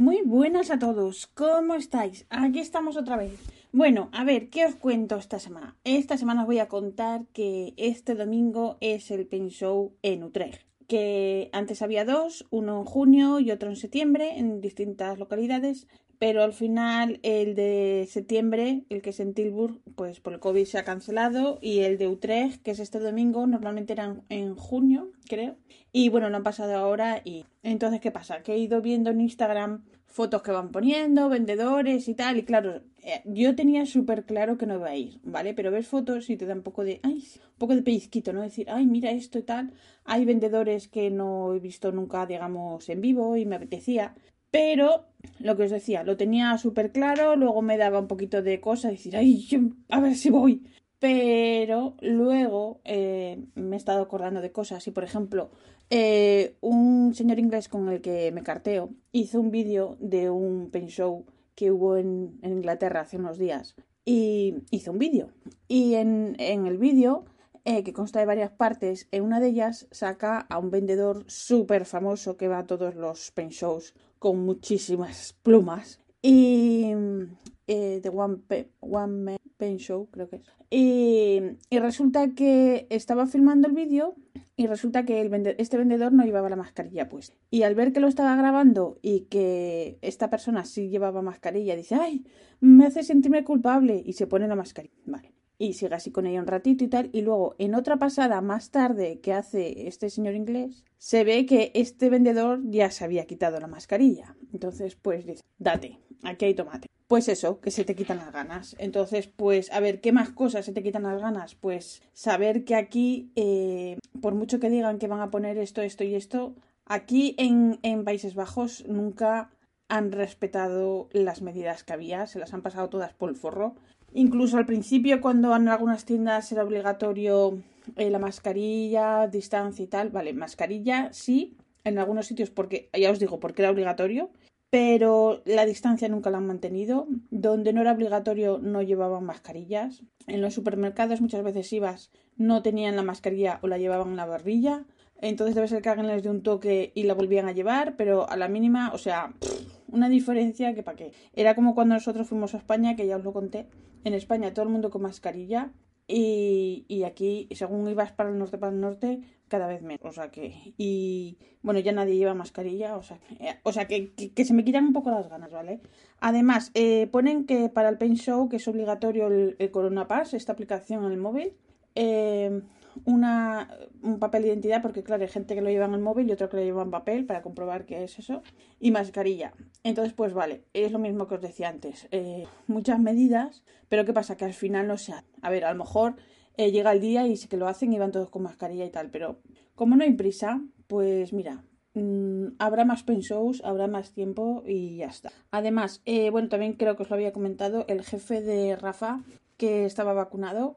Muy buenas a todos, ¿cómo estáis? Aquí estamos otra vez. Bueno, a ver, ¿qué os cuento esta semana? Esta semana os voy a contar que este domingo es el Pain Show en Utrecht. Que antes había dos, uno en junio y otro en septiembre, en distintas localidades, pero al final el de septiembre, el que es en Tilburg, pues por el COVID se ha cancelado y el de Utrecht, que es este domingo, normalmente era en junio, creo. Y bueno, lo han pasado ahora y entonces, ¿qué pasa? Que he ido viendo en Instagram fotos que van poniendo, vendedores y tal, y claro, eh, yo tenía súper claro que no iba a ir, ¿vale? Pero ves fotos y te da un poco de, un poco de pellizquito, ¿no? Decir, ay, mira esto y tal. Hay vendedores que no he visto nunca, digamos, en vivo y me apetecía. Pero lo que os decía, lo tenía súper claro, luego me daba un poquito de cosa, decir, ay, a ver si voy. Pero luego eh, me he estado acordando de cosas y, por ejemplo, eh, un señor inglés con el que me carteo hizo un vídeo de un pen show que hubo en, Inglaterra hace unos días y hizo un vídeo. Y en, en el vídeo eh, que consta de varias partes. En una de ellas saca a un vendedor súper famoso que va a todos los pen shows con muchísimas plumas. Y eh, de One, One Pen Show, creo que es. Y, resulta que estaba filmando el vídeo y resulta que este vendedor no llevaba la mascarilla pues. Y al ver que lo estaba grabando y que esta persona sí llevaba mascarilla, dice, ay, me hace sentirme culpable y se pone la mascarilla. Vale y sigue así con ella un ratito y tal. Y luego, en otra pasada más tarde que hace este señor inglés, se ve que este vendedor ya se había quitado la mascarilla. Entonces, pues dice, date, aquí hay tomate. Pues eso, que se te quitan las ganas. Entonces, pues, a ver, ¿qué más cosas se te quitan las ganas? Pues saber que aquí, eh, por mucho que digan que van a poner esto, esto y esto, aquí en, en Países Bajos nunca han respetado las medidas que había, se las han pasado todas por el forro. Incluso al principio, cuando en algunas tiendas era obligatorio eh, la mascarilla, distancia y tal, vale, mascarilla sí, en algunos sitios porque, ya os digo, porque era obligatorio, pero la distancia nunca la han mantenido. Donde no era obligatorio no llevaban mascarillas. En los supermercados muchas veces ibas, no tenían la mascarilla o la llevaban en la barbilla. Entonces debe ser que alguien les un toque y la volvían a llevar, pero a la mínima, o sea, una diferencia que para qué. Era como cuando nosotros fuimos a España, que ya os lo conté. En España todo el mundo con mascarilla y, y aquí, según ibas para el norte, para el norte, cada vez menos. O sea que, y bueno, ya nadie lleva mascarilla, o sea, que, o sea que, que, se me quitan un poco las ganas, ¿vale? Además, eh, ponen que para el Paint Show, que es obligatorio el, el Corona Pass, esta aplicación en el móvil, eh, una, un papel de identidad, porque claro, hay gente que lo lleva en el móvil y otro que lo lleva en papel para comprobar qué es eso, y mascarilla. Entonces, pues vale, es lo mismo que os decía antes. Eh, muchas medidas, pero ¿qué pasa? Que al final no se hace. A ver, a lo mejor eh, llega el día y sí que lo hacen y van todos con mascarilla y tal, pero como no hay prisa, pues mira, mm, habrá más pensos, habrá más tiempo y ya está. Además, eh, bueno, también creo que os lo había comentado, el jefe de Rafa, que estaba vacunado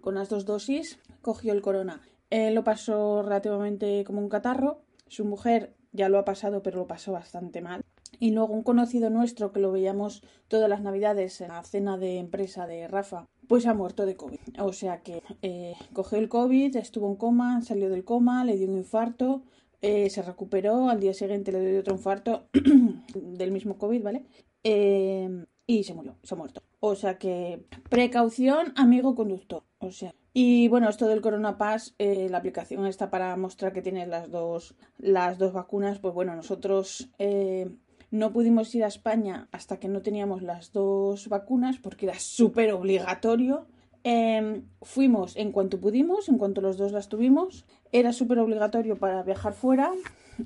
con las dos dosis, cogió el corona. Él lo pasó relativamente como un catarro. Su mujer ya lo ha pasado, pero lo pasó bastante mal. Y luego un conocido nuestro que lo veíamos todas las navidades en la cena de empresa de Rafa, pues ha muerto de COVID. O sea que eh, cogió el COVID, estuvo en coma, salió del coma, le dio un infarto, eh, se recuperó, al día siguiente le dio otro infarto del mismo COVID, ¿vale? Eh, y se murió, se ha muerto. O sea que precaución, amigo conductor. O sea, y bueno, esto del Corona Pass, eh, la aplicación está para mostrar que tienes las dos, las dos vacunas. Pues bueno, nosotros eh, no pudimos ir a España hasta que no teníamos las dos vacunas porque era súper obligatorio. Em, fuimos en cuanto pudimos, en cuanto los dos las tuvimos. Era súper obligatorio para viajar fuera.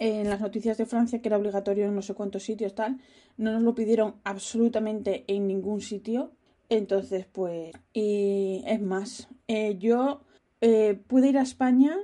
En las noticias de Francia, que era obligatorio en no sé cuántos sitios, tal, no nos lo pidieron absolutamente en ningún sitio. Entonces, pues, y es más, eh, yo eh, pude ir a España,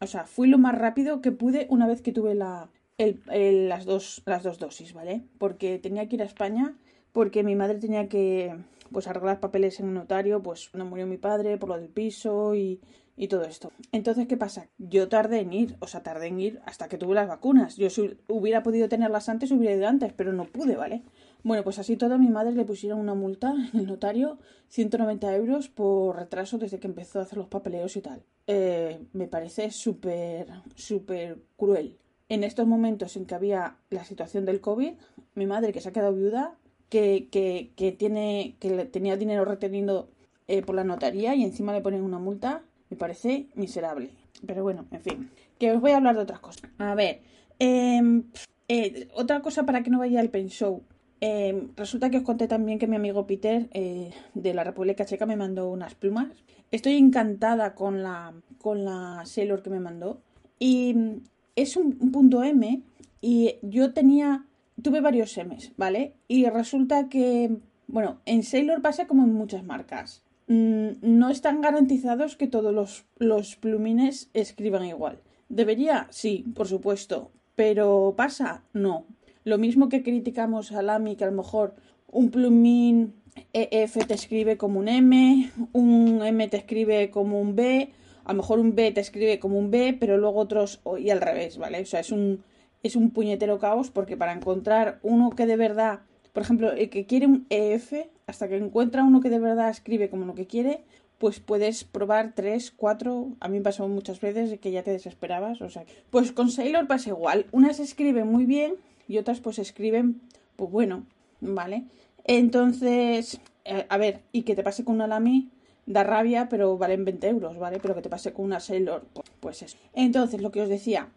o sea, fui lo más rápido que pude una vez que tuve la, las, dos, las dos dosis, ¿vale? Porque tenía que ir a España, porque mi madre tenía que, pues, arreglar papeles en un notario, pues, no murió mi padre por lo del piso y, todo esto. Entonces, ¿qué pasa? Yo tardé en ir, o sea, tardé en ir hasta que tuve las vacunas. Yo si hubiera podido tenerlas antes, hubiera ido antes, pero no pude, ¿vale? Bueno, pues así todo a mi madre le pusieron una multa en el notario, 190 euros por retraso desde que empezó a hacer los papeleos y tal. Eh, me parece súper, súper cruel. en estos momentos en que había la situación del COVID, mi madre que se ha quedado viuda, que, que, que tiene, que tenía dinero retenido eh, por la notaría y encima le ponen una multa, me parece miserable. Pero bueno, en fin, que os voy a hablar de otras cosas. A ver, em, eh, otra cosa para que no vaya al pen show. Em, resulta que os conté también que mi amigo Peter eh, de la República Checa me mandó unas plumas. Estoy encantada con la, con la Sailor que me mandó. Y mm, es un, punto M y yo tenía, tuve varios M's, ¿vale? Y resulta que, bueno, en Sailor pasa como en muchas marcas. Mm, no están garantizados que todos los, plumines escriban igual. ¿Debería? Sí, por supuesto. Pero ¿pasa? No. Lo mismo que criticamos a Lamy, que a lo mejor un plumín EF te escribe como un M, un M te escribe como un B, a lo mejor un B te escribe como un B, pero luego otros y al revés, ¿vale? O sea, es un, es un puñetero caos porque para encontrar uno que de verdad, por ejemplo, el que quiere un EF, hasta que encuentra uno que de verdad escribe como lo que quiere, pues puedes probar tres, cuatro. A mí me pasó muchas veces que ya te desesperabas. O sea, pues con Sailor pasa igual. Unas escriben muy bien y otras pues escriben, pues bueno, ¿vale? Entonces, eh, a ver, y que te pase con una Lamy da rabia, pero valen 20 euros, ¿vale? Pero que te pase con una Sailor, pues, pues eso. Entonces, lo que os decía,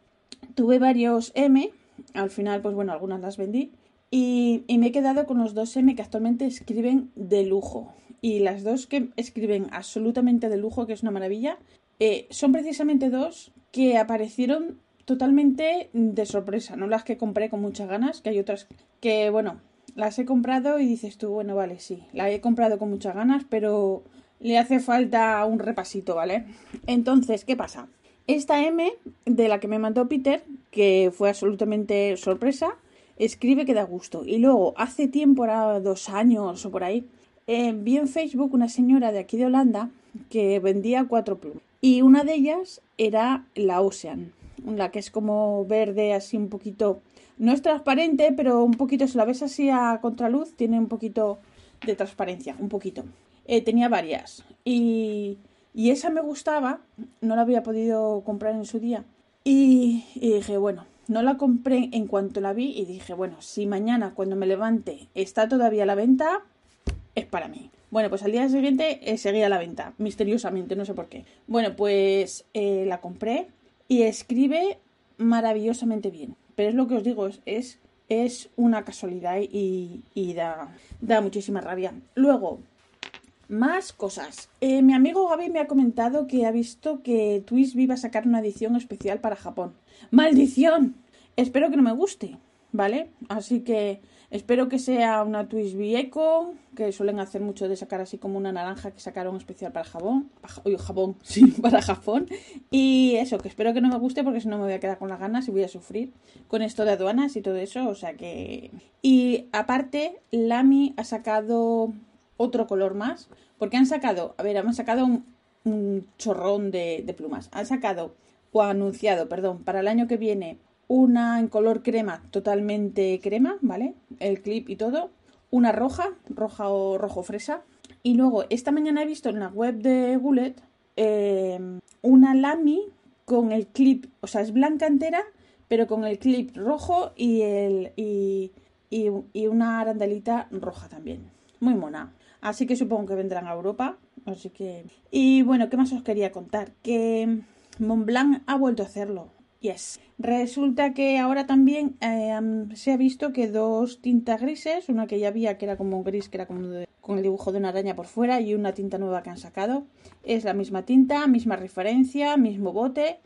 tuve varios M, al final, pues bueno, algunas las vendí. Y, me he quedado con los dos M que actualmente escriben de lujo. Y las dos que escriben absolutamente de lujo, que es una maravilla, eh, son precisamente dos que aparecieron totalmente de sorpresa, no las que compré con muchas ganas, que hay otras que, bueno, las he comprado y dices tú, bueno, vale, sí, la he comprado con muchas ganas, pero le hace falta un repasito, ¿vale? Entonces, ¿qué pasa? Esta M de la que me mandó Peter, que fue absolutamente sorpresa, escribe que da gusto. Y luego, hace tiempo, ahora dos años o por ahí, eh, vi en Facebook una señora de aquí de Holanda que vendía cuatro plumas. Y una de ellas era la Ocean, la que es como verde, así un poquito. No es transparente, pero un poquito, si la ves así a contraluz, tiene un poquito de transparencia, un poquito. Eh, tenía varias. Y, y, esa me gustaba, no la había podido comprar en su día. Y, dije, bueno, no la compré en cuanto la vi y dije, bueno, si mañana cuando me levante está todavía a la venta, es para mí. Bueno, pues al día siguiente eh, seguía a la venta, misteriosamente, no sé por qué. Bueno, pues eh, la compré y escribe maravillosamente bien. Pero es lo que os digo, es, es, una casualidad y, da, muchísima rabia. Luego, más cosas. Eh, mi amigo Gaby me ha comentado que ha visto que Twisby va a sacar una edición especial para Japón. ¡Maldición! Espero que no me guste, ¿vale? Así que espero que sea una Twisby Eco, que suelen hacer mucho de sacar así como una naranja que sacaron especial para Japón. Uy, Japón, sí, para Japón. Y eso, que espero que no me guste porque si no me voy a quedar con las ganas y voy a sufrir con esto de aduanas y todo eso. O sea que. Y aparte, Lamy ha sacado otro color más, porque han sacado, a ver, han sacado un, chorrón de, plumas. Han sacado, o anunciado, perdón, para el año que viene una en color crema, totalmente crema, ¿vale? El clip y todo. Una roja, roja o rojo fresa. Y luego, esta mañana he visto en la web de Bullet eh, una Lamy con el clip, o sea, es blanca entera, pero con el clip rojo y, el, y, y una arandelita roja también. Muy mona. Así que supongo que vendrán a Europa. Así que. Y bueno, ¿qué más os quería contar? Que Montblanc ha vuelto a hacerlo. Yes. Resulta que ahora también eh, se ha visto que dos tintas grises, una que ya había que era como gris, que era como con el dibujo de una araña por fuera, y una tinta nueva que han sacado, es la misma tinta, misma referencia, mismo bote.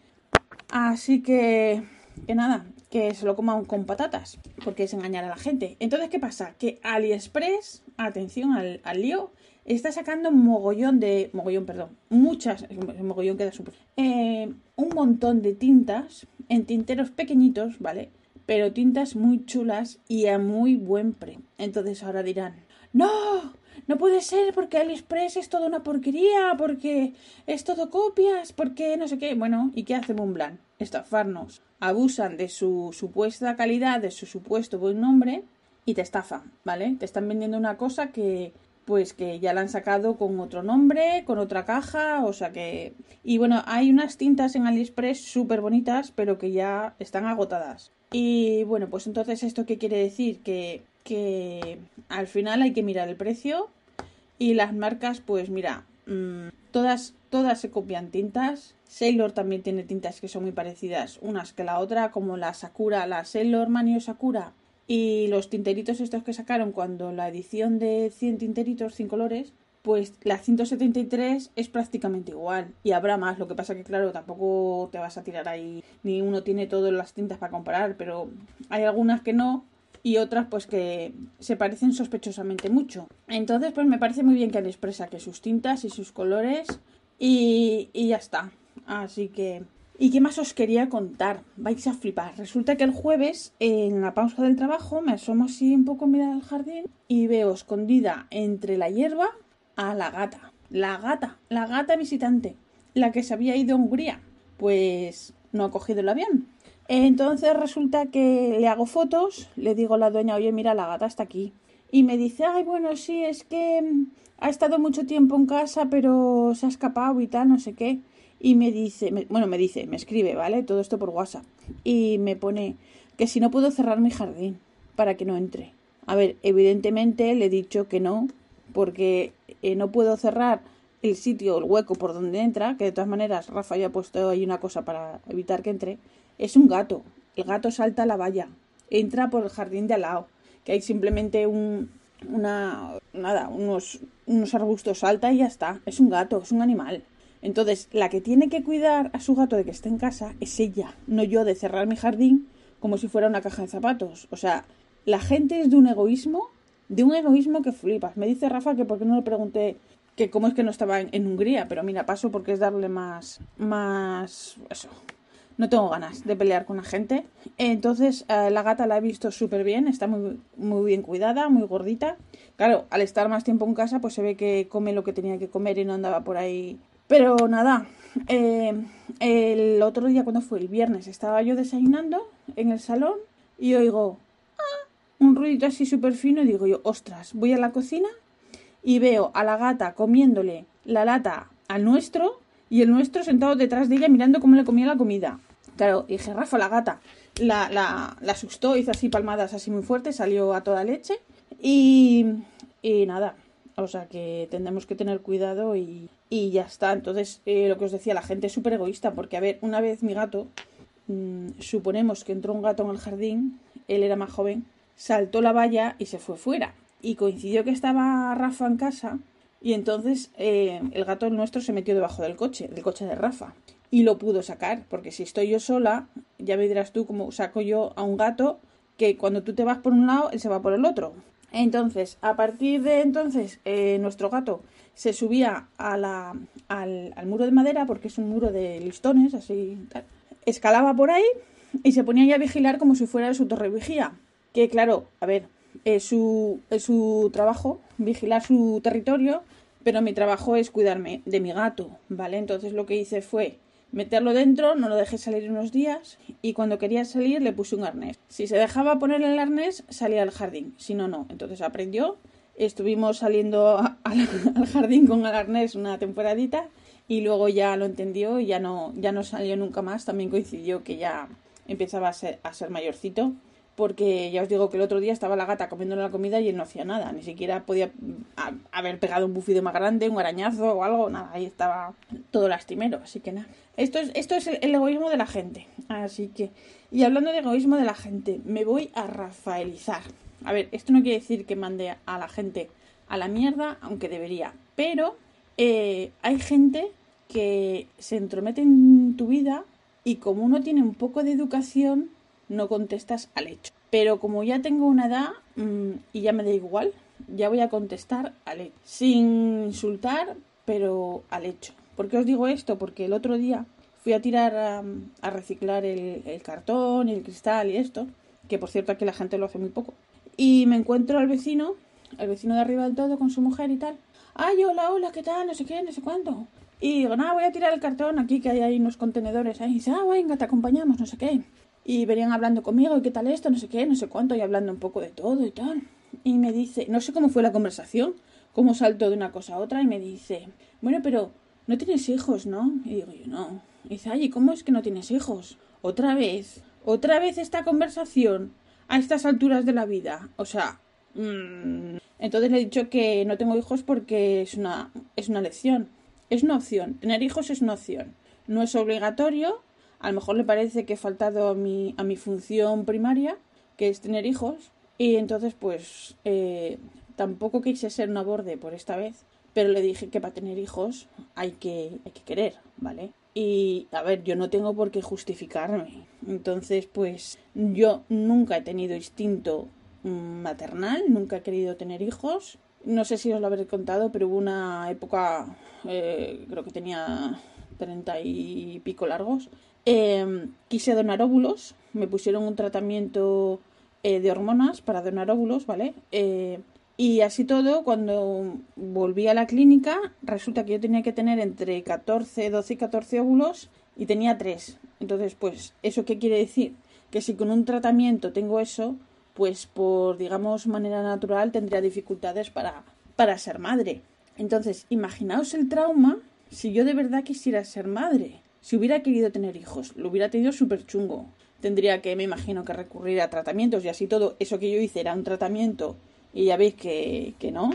Así que, que nada, que se lo coman con patatas, porque es engañar a la gente. Entonces, ¿qué pasa? Que AliExpress, atención al, lío, está sacando mogollón de. mogollón, perdón. Muchas. mogollón queda súper. Eh, un montón de tintas en tinteros pequeñitos, ¿vale? Pero tintas muy chulas y a muy buen precio. Entonces ahora dirán: ¡No! No puede ser porque AliExpress es toda una porquería, porque es todo copias, porque no sé qué. Bueno, ¿y qué hace Montblanc? Estafarnos. Abusan de su supuesta calidad, de su supuesto buen nombre y te estafan, ¿vale? Te están vendiendo una cosa que pues que ya la han sacado con otro nombre, con otra caja, o sea que... Y bueno, hay unas tintas en AliExpress súper bonitas, pero que ya están agotadas. Y bueno, pues entonces esto qué quiere decir? Que, que al final hay que mirar el precio y las marcas, pues mira, mmm, todas, todas se copian tintas. Sailor también tiene tintas que son muy parecidas unas que la otra, como la Sakura, la Sailor Manio Sakura y los tinteritos estos que sacaron cuando la edición de 100 tinteritos, 100 colores, pues la 173 es prácticamente igual. Y habrá más, lo que pasa que claro, tampoco te vas a tirar ahí, ni uno tiene todas las tintas para comparar, pero hay algunas que no y otras pues que se parecen sospechosamente mucho. Entonces pues me parece muy bien que expresa que sus tintas y sus colores y, y ya está. Así que ¿Y qué más os quería contar? Vais a flipar. Resulta que el jueves, en la pausa del trabajo, me asomo así un poco a mirar al jardín y veo escondida entre la hierba a la gata. La gata, la gata visitante, la que se había ido a Hungría. Pues no ha cogido el avión. Entonces resulta que le hago fotos, le digo a la dueña, oye, mira, la gata está aquí. Y me dice, ay, bueno, sí, es que mm, ha estado mucho tiempo en casa, pero se ha escapado y tal, no sé qué y me dice, bueno, me dice, me escribe, ¿vale? Todo esto por WhatsApp. Y me pone que si no puedo cerrar mi jardín para que no entre. A ver, evidentemente le he dicho que no, porque eh, no puedo cerrar el sitio, el hueco por donde entra, que de todas maneras Rafa ya ha puesto ahí una cosa para evitar que entre. Es un gato. El gato salta a la valla. Entra por el jardín de al lado, que hay simplemente un, una, nada, unos, unos arbustos, salta y ya está. Es un gato, es un animal. Entonces, la que tiene que cuidar a su gato de que esté en casa es ella, no yo de cerrar mi jardín como si fuera una caja de zapatos. O sea, la gente es de un egoísmo, de un egoísmo que flipas. Me dice Rafa que por qué no le pregunté que cómo es que no estaba en, Hungría, pero mira, paso porque es darle más, más, eso. No tengo ganas de pelear con la gente. Entonces, eh, la gata la he visto súper bien, está muy, muy bien cuidada, muy gordita. Claro, al estar más tiempo en casa, pues se ve que come lo que tenía que comer y no andaba por ahí pero nada, eh, el otro día, cuando fue el viernes, estaba yo desayunando en el salón y oigo ah, un ruido así súper fino y digo yo, ostras, voy a la cocina y veo a la gata comiéndole la lata al nuestro y el nuestro sentado detrás de ella mirando cómo le comía la comida. Claro, dije, Rafa, la gata la, la, la asustó, hizo así palmadas así muy fuertes, salió a toda leche y, y nada, o sea que tendremos que tener cuidado y, y ya está. Entonces, eh, lo que os decía, la gente es súper egoísta, porque a ver, una vez mi gato, mmm, suponemos que entró un gato en el jardín, él era más joven, saltó la valla y se fue fuera. Y coincidió que estaba Rafa en casa y entonces eh, el gato nuestro se metió debajo del coche, del coche de Rafa. Y lo pudo sacar, porque si estoy yo sola, ya me dirás tú cómo saco yo a un gato que cuando tú te vas por un lado, él se va por el otro. Entonces, a partir de entonces, eh, nuestro gato se subía a la, al, muro de madera, porque es un muro de listones, así, tal. escalaba por ahí y se ponía ya a vigilar como si fuera su torre vigía. Que claro, a ver, es su, es su trabajo, vigilar su territorio, pero mi trabajo es cuidarme de mi gato, ¿vale? Entonces lo que hice fue meterlo dentro, no lo dejé salir unos días y cuando quería salir le puse un arnés. Si se dejaba poner el arnés, salía al jardín, si no, no. Entonces aprendió, estuvimos saliendo al jardín con el arnés una temporadita y luego ya lo entendió y ya no, ya no salió nunca más. También coincidió que ya empezaba a ser, a ser mayorcito porque ya os digo que el otro día estaba la gata comiéndole la comida y él no hacía nada, ni siquiera podía haber pegado un bufido más grande, un arañazo o algo, nada, ahí estaba todo lastimero, así que nada. Esto es, esto es el, egoísmo de la gente, así que, y hablando de egoísmo de la gente, me voy a rafaelizar. A ver, esto no quiere decir que mande a la gente a la mierda, aunque debería, pero eh, hay gente que se entromete en tu vida y como uno tiene un poco de educación, no contestas al hecho. Pero como ya tengo una edad mm, y ya me da igual, ya voy a contestar al hecho. Sin insultar, pero al hecho. ¿Por qué os digo esto? Porque el otro día fui a tirar a, reciclar el, cartón y el cristal y esto, que por cierto aquí la gente lo hace muy poco. Y me encuentro al vecino, al vecino de arriba del todo con su mujer y tal. Ay, hola, hola, ¿qué tal? No sé qué, no sé cuánto. Y digo, nada, voy a tirar el cartón aquí que hay ahí unos contenedores ahí. Y dice, ah, venga, te acompañamos, no sé qué y venían hablando conmigo y qué tal esto, no sé qué, no sé cuánto, y hablando un poco de todo y tal. y me dice, no sé cómo fue la conversación, cómo saltó de una cosa a otra y me dice, bueno, pero no tienes hijos, ¿no? Y digo yo, no. Y dice, ay, ¿cómo es que no tienes hijos? Otra vez, otra vez esta conversación a estas alturas de la vida. O sea, mmm... entonces le he dicho que no tengo hijos porque es una, es una lección, es una opción. Tener hijos es una opción. No es obligatorio. A lo mejor le parece que he faltado a mi, a mi función primaria, que es tener hijos. Y entonces, pues, eh, tampoco quise ser una borde por esta vez. Pero le dije que para tener hijos hay que, hay que querer, ¿vale? Y a ver, yo no tengo por qué justificarme. Entonces, pues yo nunca he tenido instinto maternal, nunca he querido tener hijos. No sé si os lo habré contado, pero hubo una época, eh, creo que tenía treinta y pico largos. Eh, quise donar óvulos, me pusieron un tratamiento eh, de hormonas para donar óvulos, ¿vale? Eh, y así todo, cuando volví a la clínica, resulta que yo tenía que tener entre 14, 12 y 14 óvulos y tenía 3. Entonces, pues, ¿eso qué quiere decir? Que si con un tratamiento tengo eso, pues por, digamos, manera natural tendría dificultades para, para ser madre. Entonces, imaginaos el trauma si yo de verdad quisiera ser madre. Si hubiera querido tener hijos, lo hubiera tenido súper chungo. Tendría que, me imagino, que recurrir a tratamientos y así todo. Eso que yo hice era un tratamiento y ya veis que, que no.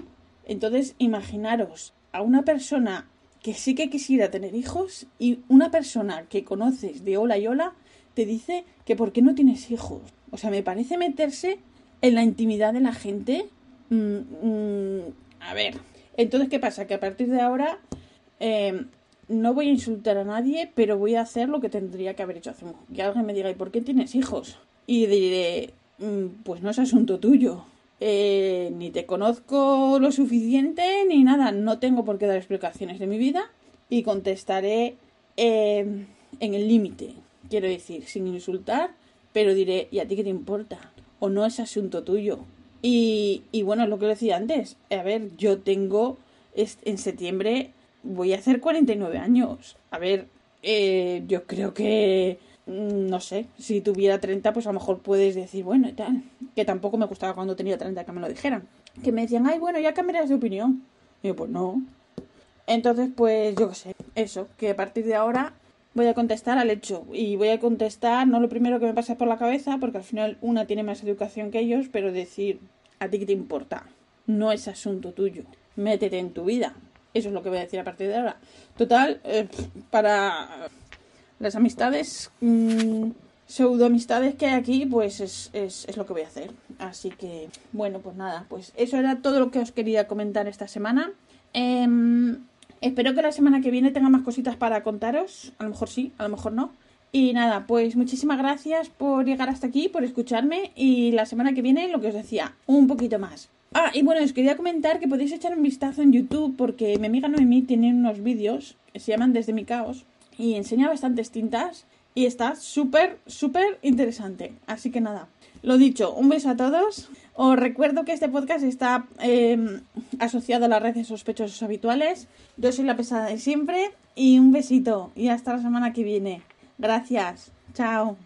Entonces, imaginaros a una persona que sí que quisiera tener hijos y una persona que conoces de hola y hola te dice que por qué no tienes hijos. O sea, me parece meterse en la intimidad de la gente. Mm, mm, a ver, entonces, ¿qué pasa? Que a partir de ahora eh, no voy a insultar a nadie, pero voy a hacer lo que tendría que haber hecho hace un... Que alguien me diga, ¿y por qué tienes hijos? Y diré, mm, pues no es asunto tuyo. Eh, ni te conozco lo suficiente ni nada. No tengo por qué dar explicaciones de mi vida y contestaré eh, en el límite. Quiero decir, sin insultar, pero diré, ¿y a ti qué te importa? O no es asunto tuyo. Y, y bueno, es lo que decía antes. A ver, yo tengo en septiembre voy a hacer 49 años. A ver, eh, yo creo que Mm, no sé, si tuviera 30, pues a lo mejor puedes decir, bueno, y tal. Que tampoco me gustaba cuando tenía 30 que me lo dijeran. Que me decían, ay, bueno, ya cambiarás de opinión. Y yo, pues no. Entonces, pues yo qué sé, eso, que a partir de ahora voy a contestar al hecho. Y voy a contestar no lo primero que me pasa por la cabeza, porque al final una tiene más educación que ellos, pero decir, ¿a ti qué te importa? No es asunto tuyo. Métete en tu vida. Eso es lo que voy a decir a partir de ahora. Total, eh, para las amistades, mmm, pseudo amistades que hay aquí, pues es, es, es, lo que voy a hacer. Así que, bueno, pues nada, pues eso era todo lo que os quería comentar esta semana. Eh, espero que la semana que viene tenga más cositas para contaros. A lo mejor sí, a lo mejor no. Y nada, pues muchísimas gracias por llegar hasta aquí, por escucharme. Y la semana que viene, lo que os decía, un poquito más. Ah, y bueno, os quería comentar que podéis echar un vistazo en YouTube porque mi amiga Noemí tiene unos vídeos que se llaman Desde mi caos y enseña bastantes tintas y está súper, súper interesante. Así que nada, lo dicho, un beso a todos. Os recuerdo que este podcast está eh, asociado a las redes sospechosos habituales. Yo soy la pesada de siempre y un besito y hasta la semana que viene. Gracias. Chao.